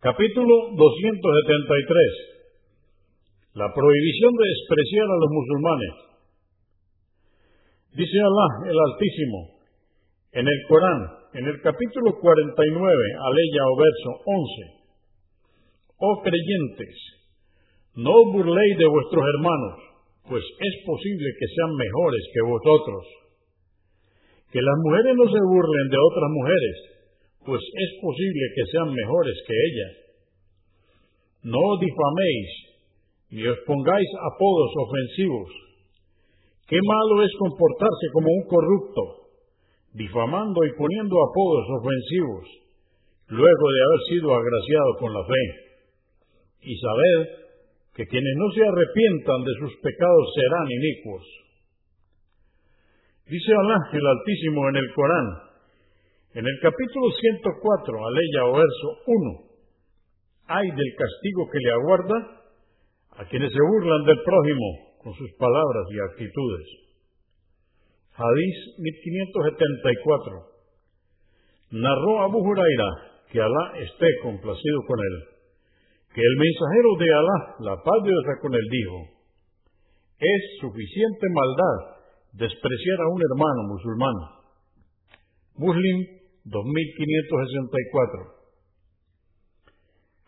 Capítulo 273. La prohibición de despreciar a los musulmanes. Dice Allah el Altísimo en el Corán, en el capítulo 49, aleya o verso 11. Oh creyentes, no burléis de vuestros hermanos, pues es posible que sean mejores que vosotros. Que las mujeres no se burlen de otras mujeres, pues es posible que sean mejores que ellas. No difaméis, ni os pongáis apodos ofensivos. Qué malo es comportarse como un corrupto, difamando y poniendo apodos ofensivos, luego de haber sido agraciado con la fe. Y sabed que quienes no se arrepientan de sus pecados serán inicuos. Dice Allah el Altísimo en el Corán, en el capítulo 104, aleya o verso 1, hay del castigo que le aguarda a quienes se burlan del prójimo con sus palabras y actitudes. Hadís 1574. Narró Abu Huraira, que Alá esté complacido con él, que el mensajero de Alá, la paz de Dios con él, dijo, es suficiente maldad despreciar a un hermano musulmán. Muslim 2564.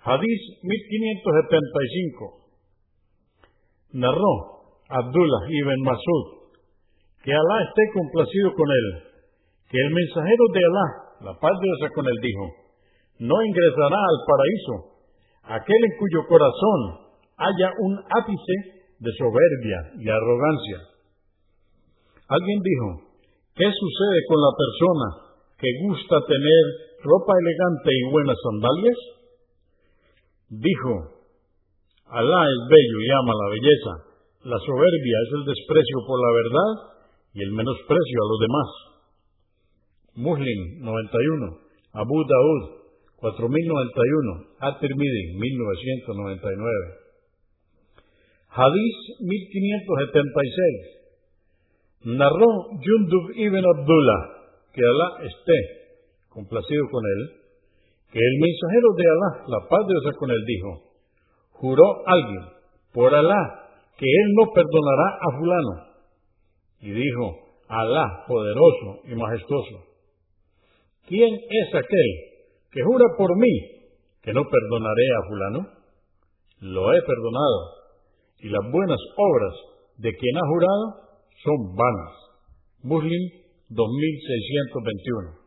Hadís 1575. Narró Abdullah ibn Masud, que Alá esté complacido con él, que el mensajero de Alá, la paz de Dios con él, dijo, no ingresará al paraíso aquel en cuyo corazón haya un ápice de soberbia y arrogancia. Alguien dijo, ¿qué sucede con la persona que gusta tener ropa elegante y buenas sandalias? Dijo, Alá es bello y ama la belleza. La soberbia es el desprecio por la verdad y el menosprecio a los demás. Muslim 91, Abu Daud 4091, At-Tirmidhi 1999. Hadís 1576. Narró Jundub ibn Abdullah que Alá esté complacido con él, que el mensajero de Alá, la paz de Dios con él, dijo, juró alguien por Alá que él no perdonará a fulano. Y dijo, Alá, poderoso y majestuoso. ¿Quién es aquel que jura por mí que no perdonaré a fulano? Lo he perdonado, y las buenas obras de quien ha jurado son vanas. Muslim 2621.